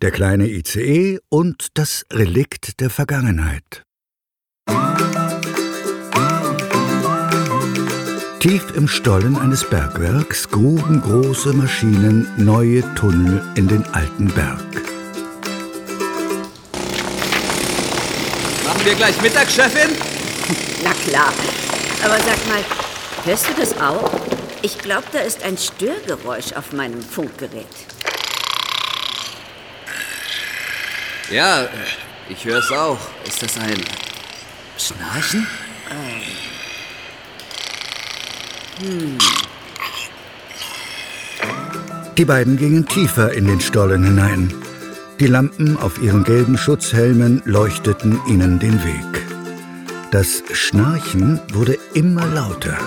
Der kleine ICE und das Relikt der Vergangenheit. Tief im Stollen eines Bergwerks gruben große Maschinen neue Tunnel in den alten Berg. Machen wir gleich Mittag, Chefin? Na klar. Aber sag mal, hörst du das auch? Ich glaube, da ist ein Störgeräusch auf meinem Funkgerät. Ja, ich höre es auch. Ist das ein Schnarchen? Die beiden gingen tiefer in den Stollen hinein. Die Lampen auf ihren gelben Schutzhelmen leuchteten ihnen den Weg. Das Schnarchen wurde immer lauter.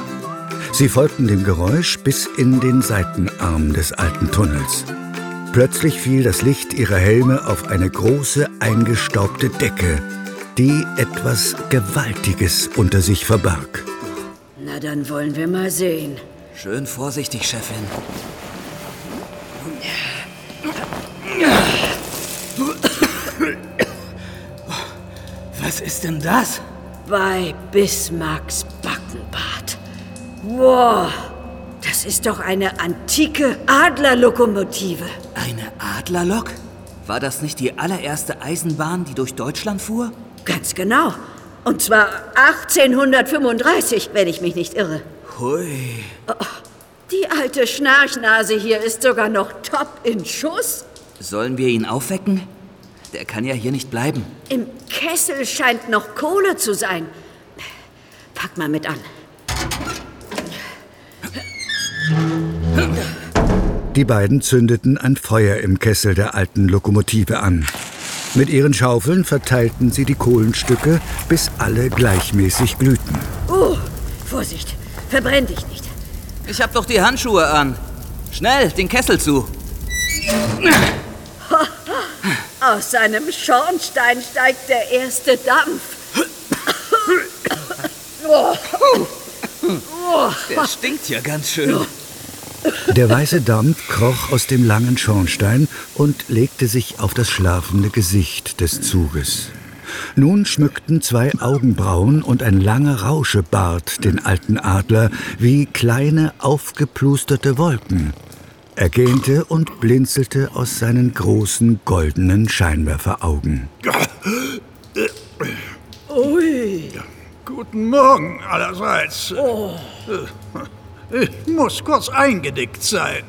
Sie folgten dem Geräusch bis in den Seitenarm des alten Tunnels. Plötzlich fiel das Licht ihrer Helme auf eine große eingestaubte Decke, die etwas Gewaltiges unter sich verbarg. Na, dann wollen wir mal sehen. Schön vorsichtig, Chefin. Was ist denn das? Bei Bismarcks Backenbad. Wow, das ist doch eine antike Adlerlokomotive. Eine Adlerlok? War das nicht die allererste Eisenbahn, die durch Deutschland fuhr? Ganz genau. Und zwar 1835, wenn ich mich nicht irre. Hui. Die alte Schnarchnase hier ist sogar noch top in Schuss. Sollen wir ihn aufwecken? Der kann ja hier nicht bleiben. Im Kessel scheint noch Kohle zu sein. Pack mal mit an. Die beiden zündeten ein Feuer im Kessel der alten Lokomotive an. Mit ihren Schaufeln verteilten sie die Kohlenstücke, bis alle gleichmäßig glühten. Oh, Vorsicht, verbrenn dich nicht. Ich hab doch die Handschuhe an. Schnell, den Kessel zu. Aus seinem Schornstein steigt der erste Dampf. Der stinkt ja ganz schön. Der weiße Dampf kroch aus dem langen Schornstein und legte sich auf das schlafende Gesicht des Zuges. Nun schmückten zwei Augenbrauen und ein langer Rauschebart den alten Adler wie kleine aufgeplusterte Wolken. Er gähnte und blinzelte aus seinen großen goldenen Scheinwerferaugen. Ui. Guten Morgen allerseits. Ich muss kurz eingedickt sein.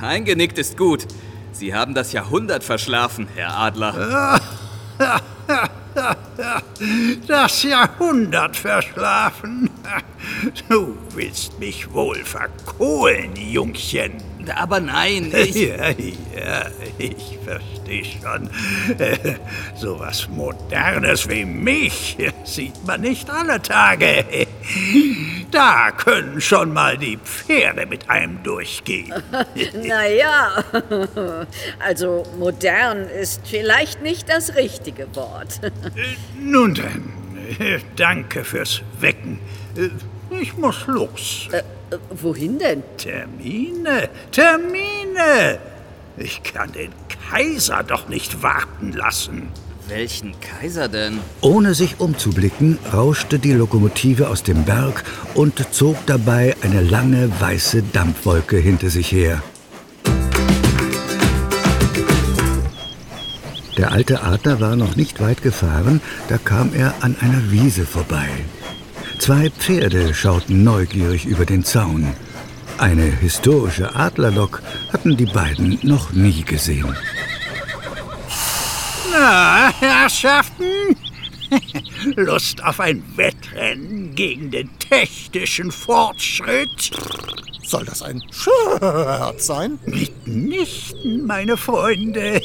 Eingenickt ist gut. Sie haben das Jahrhundert verschlafen, Herr Adler. Das Jahrhundert verschlafen. Du willst mich wohl verkohlen, Jungchen. Aber nein, ich... Ja, ja, ich verstehe schon. Äh, So was Modernes wie mich sieht man nicht alle Tage. Da können schon mal die Pferde mit einem durchgehen. Naja, also modern ist vielleicht nicht das richtige Wort. Nun denn, äh, danke fürs Wecken. Äh, Ich muss los. Äh, wohin denn? Termine, Termine! Ich kann den Kaiser doch nicht warten lassen. Welchen Kaiser denn? Ohne sich umzublicken, rauschte die Lokomotive aus dem Berg und zog dabei eine lange weiße Dampfwolke hinter sich her. Der alte Adler war noch nicht weit gefahren, da kam er an einer Wiese vorbei. Zwei Pferde schauten neugierig über den Zaun. Eine historische Adlerlok hatten die beiden noch nie gesehen. Na, Herrschaften? Lust auf ein Wettrennen gegen den technischen Fortschritt? Soll das ein Scherz sein? Mitnichten, meine Freunde.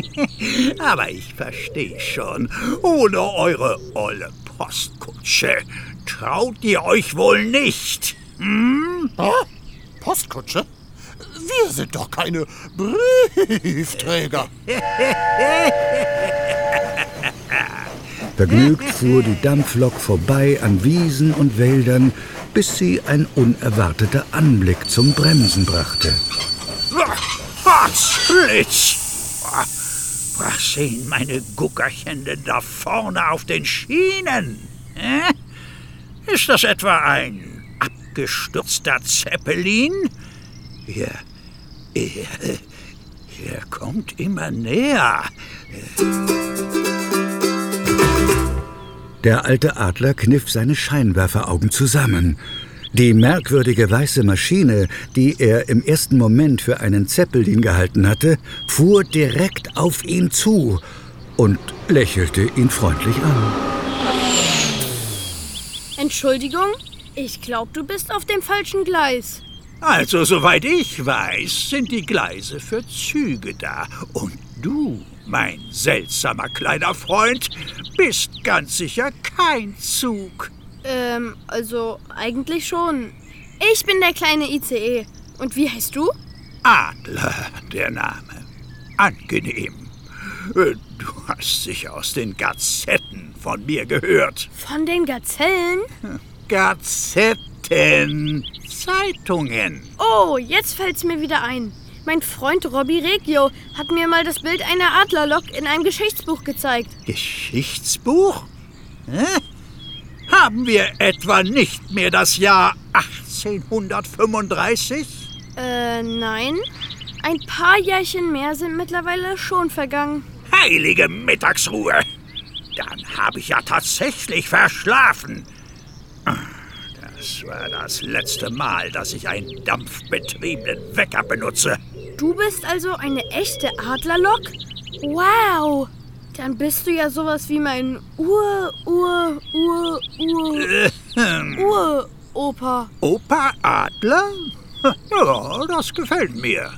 Aber ich verstehe schon, ohne eure olle Postkutsche traut ihr euch wohl nicht. Hm? Ah, Postkutsche? Wir sind doch keine Briefträger. Vergnügt fuhr die Dampflok vorbei an Wiesen und Wäldern, bis sie ein unerwarteter Anblick zum Bremsen brachte. Potzblitz! sehen meine Guckerchen denn da vorne auf den Schienen? Hä? Ist das etwa ein abgestürzter Zeppelin? Er, er, er kommt immer näher. Der alte Adler kniff seine Scheinwerferaugen zusammen. Die merkwürdige weiße Maschine, die er im ersten Moment für einen Zeppelin gehalten hatte, fuhr direkt auf ihn zu und lächelte ihn freundlich an. Entschuldigung, ich glaube, du bist auf dem falschen Gleis. Also, soweit ich weiß, sind die Gleise für Züge da. Und du, mein seltsamer kleiner Freund, bist ganz sicher kein Zug. Ähm, also eigentlich schon. Ich bin der kleine ICE. Und wie heißt du? Adler, der Name. Angenehm. Äh, Du hast sicher aus den Gazetten von mir gehört. Von den Gazellen? Gazetten. Zeitungen. Oh, jetzt fällt's mir wieder ein. Mein Freund Robby Regio hat mir mal das Bild einer Adlerlok in einem Geschichtsbuch gezeigt. Geschichtsbuch? Hä? Haben wir etwa nicht mehr das Jahr 1835? Äh, nein. Ein paar Jährchen mehr sind mittlerweile schon vergangen. Heilige Mittagsruhe! Dann habe ich ja tatsächlich verschlafen. Das war das letzte Mal, dass ich einen dampfbetriebenen Wecker benutze. Du bist also eine echte Adlerlok? Wow! Dann bist du ja sowas wie mein Ur, Ur, Ur, Ur, Uropa. Opa Adler? Ja, das gefällt mir.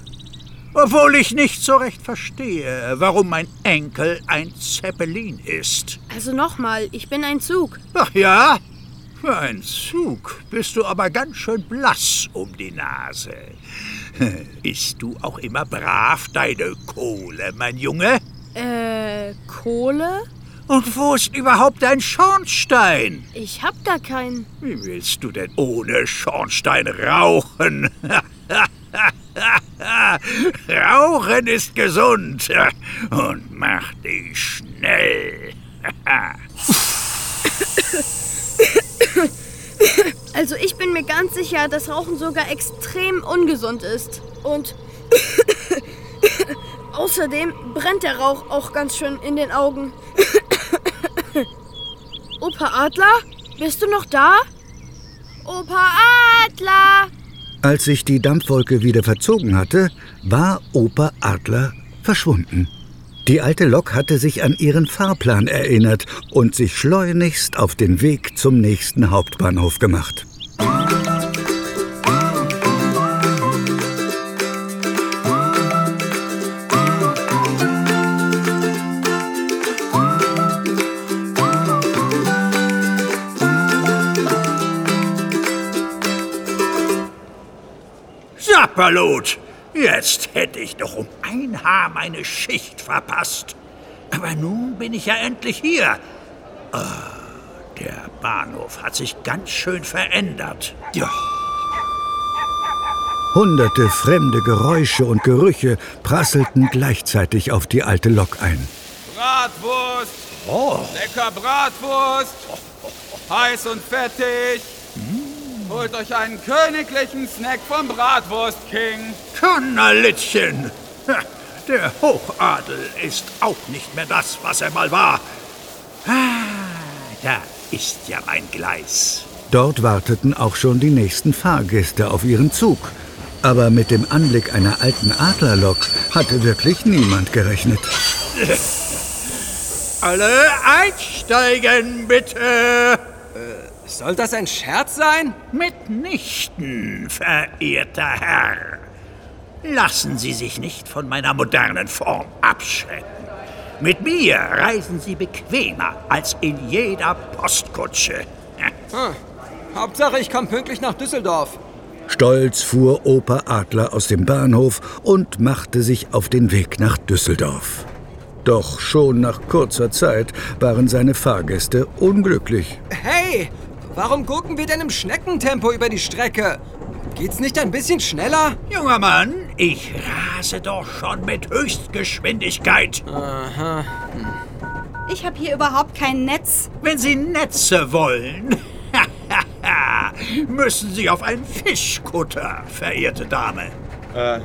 Obwohl ich nicht so recht verstehe, warum mein Enkel ein Zeppelin ist. Also nochmal, ich bin ein Zug. Ach ja? Für einen Zug bist du aber ganz schön blass um die Nase. Isst du auch immer brav deine Kohle, mein Junge? Äh, Kohle? Und wo ist überhaupt dein Schornstein? Ich hab gar keinen. Wie willst du denn ohne Schornstein rauchen? Rauchen ist gesund und macht dich schnell. Also ich bin mir ganz sicher, dass Rauchen sogar extrem ungesund ist. Und außerdem brennt der Rauch auch ganz schön in den Augen. Opa Adler, bist du noch da? Opa Adler! Als sich die Dampfwolke wieder verzogen hatte, war Opa Adler verschwunden. Die alte Lok hatte sich an ihren Fahrplan erinnert und sich schleunigst auf den Weg zum nächsten Hauptbahnhof gemacht. Sapperlot! Jetzt hätte ich doch um ein Haar meine Schicht verpasst. Aber nun bin ich ja endlich hier. Ah, der Bahnhof hat sich ganz schön verändert. Ja. Hunderte fremde Geräusche und Gerüche prasselten gleichzeitig auf die alte Lok ein. Bratwurst! Lecker Bratwurst! Heiß und fettig! Holt euch einen königlichen Snack vom Bratwurst King! Kanalittchen! Der Hochadel ist auch nicht mehr das, was er mal war. Ah, da ist ja mein Gleis. Dort warteten auch schon die nächsten Fahrgäste auf ihren Zug. Aber mit dem Anblick einer alten Adlerlok hatte wirklich niemand gerechnet. Alle einsteigen, bitte! Soll das ein Scherz sein? Mitnichten, verehrter Herr. Lassen Sie sich nicht von meiner modernen Form abschrecken. Mit mir reisen Sie bequemer als in jeder Postkutsche. Hm. Hauptsache, ich komme pünktlich nach Düsseldorf. Stolz fuhr Opa Adler aus dem Bahnhof und machte sich auf den Weg nach Düsseldorf. Doch schon nach kurzer Zeit waren seine Fahrgäste unglücklich. Hey, warum gucken wir denn im Schneckentempo über die Strecke? Geht's nicht ein bisschen schneller? Junger Mann, Ich rase doch schon mit Höchstgeschwindigkeit. Aha. Ich habe hier überhaupt kein Netz. Wenn Sie Netze wollen, müssen Sie auf einen Fischkutter, verehrte Dame. Äh,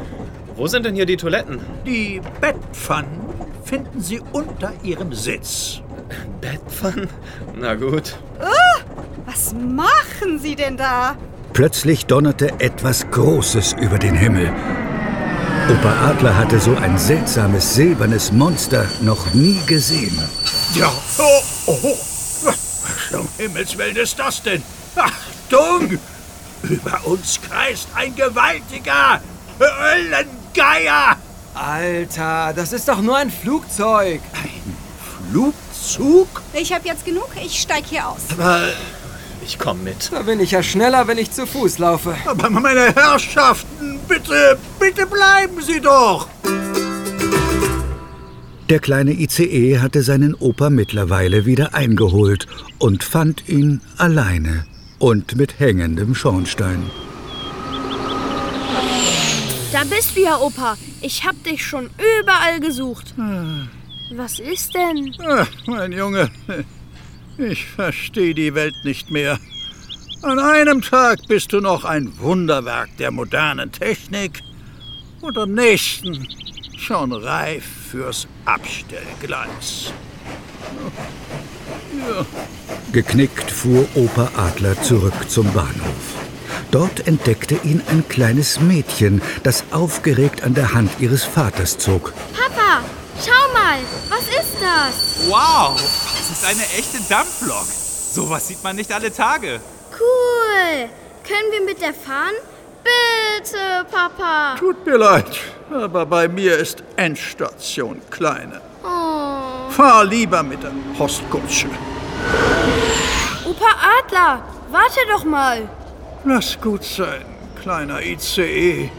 wo sind denn hier die Toiletten? Die Bettpfannen finden Sie unter Ihrem Sitz. Bettpfannen? Na gut. Was machen Sie denn da? Plötzlich donnerte etwas Großes über den Himmel. Opa Adler hatte so ein seltsames silbernes Monster noch nie gesehen. Ja, oh, oh. Was um Himmels Willen ist das denn? Achtung! Über uns kreist ein gewaltiger Höllengeier! Alter, das ist doch nur ein Flugzeug. Flugzug? Ich habe jetzt genug. Ich steig hier aus. Aber, Ich komm mit. Da bin ich ja schneller, wenn ich zu Fuß laufe. aber meine Herrschaften, bitte, bitte bleiben Sie doch! Der kleine ICE hatte seinen Opa mittlerweile wieder eingeholt und fand ihn alleine und mit hängendem Schornstein. Da bist du ja, Opa. Ich hab dich schon überall gesucht. Was ist denn? Ach, mein Junge, ich verstehe die Welt nicht mehr. An einem Tag bist du noch ein Wunderwerk der modernen Technik und am nächsten schon reif fürs Abstellgleis. Geknickt fuhr Opa Adler zurück zum Bahnhof. Dort entdeckte ihn ein kleines Mädchen, das aufgeregt an der Hand ihres Vaters zog. Papa, schau mal. Was ist das? Wow, das ist eine echte Dampflok. Sowas sieht man nicht alle Tage. Cool. Können wir mit der fahren? Bitte, Papa. Tut mir leid, aber bei mir ist Endstation Kleine. Oh. Fahr lieber mit der Postkutsche. Opa Adler, warte doch mal. Lass gut sein, kleiner ICE.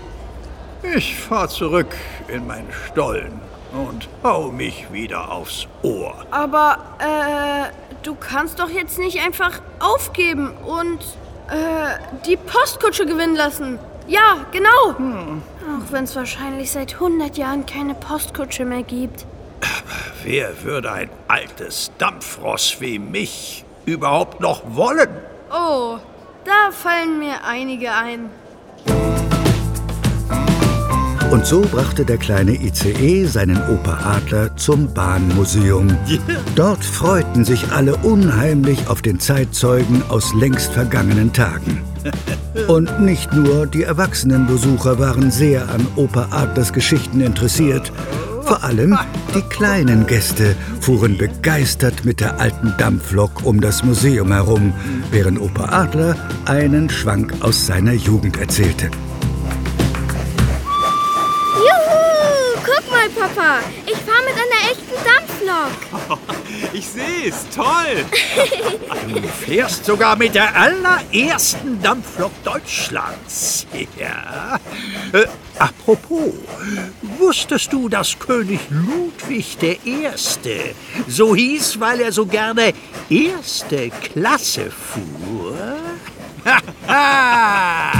Ich fahr zurück in meinen Stollen und hau mich wieder aufs Ohr. Aber, äh, du kannst doch jetzt nicht einfach aufgeben und, äh, die Postkutsche gewinnen lassen. Ja, genau. Auch wenn es wahrscheinlich seit 100 Jahren keine Postkutsche mehr gibt. Wer würde ein altes Dampfross wie mich überhaupt noch wollen? Oh, da fallen mir einige ein. Und so brachte der kleine ICE seinen Opa Adler zum Bahnmuseum. Dort freuten sich alle unheimlich auf den Zeitzeugen aus längst vergangenen Tagen. Und nicht nur die erwachsenen Besucher waren sehr an Opa Adlers Geschichten interessiert. Vor allem die kleinen Gäste fuhren begeistert mit der alten Dampflok um das Museum herum, während Opa Adler einen Schwank aus seiner Jugend erzählte. Mal, Papa. Ich fahre mit einer echten Dampflok. Ich sehe es, toll. Du fährst sogar mit der allerersten Dampflok Deutschlands. Ja. Äh, apropos, wusstest du, dass König Ludwig I. so hieß, weil er so gerne erste Klasse fuhr? Haha!